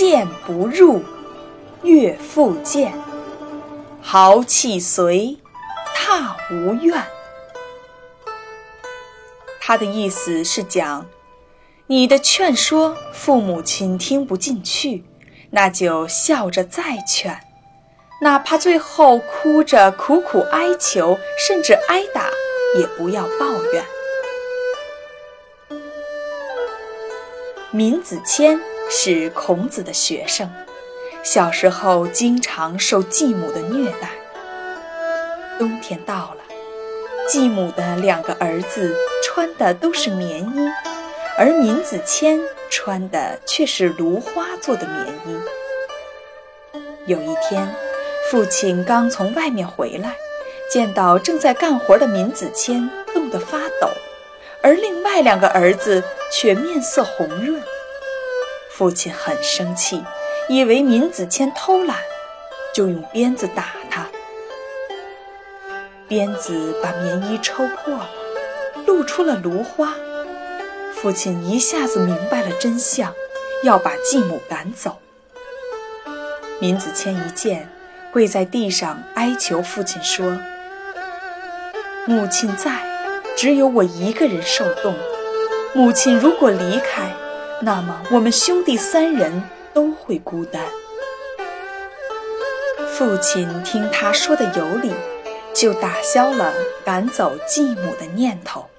谏不入，岳复谏，豪气随，踏无怨。他的意思是讲，你的劝说父母亲听不进去，那就笑着再劝，哪怕最后哭着苦苦哀求，甚至挨打，也不要抱怨。闵子骞是孔子的学生，小时候经常受继母的虐待。冬天到了，继母的两个儿子。穿的都是棉衣，而闵子骞穿的却是芦花做的棉衣。有一天，父亲刚从外面回来，见到正在干活的闵子骞冻得发抖，而另外两个儿子却面色红润。父亲很生气，以为闵子骞偷懒，就用鞭子打他。鞭子把棉衣抽破了。露出了芦花，父亲一下子明白了真相，要把继母赶走。闵子骞一见，跪在地上哀求父亲说：“母亲在，只有我一个人受冻。母亲如果离开，那么我们兄弟三人都会孤单。”父亲听他说的有理，就打消了赶走继母的念头。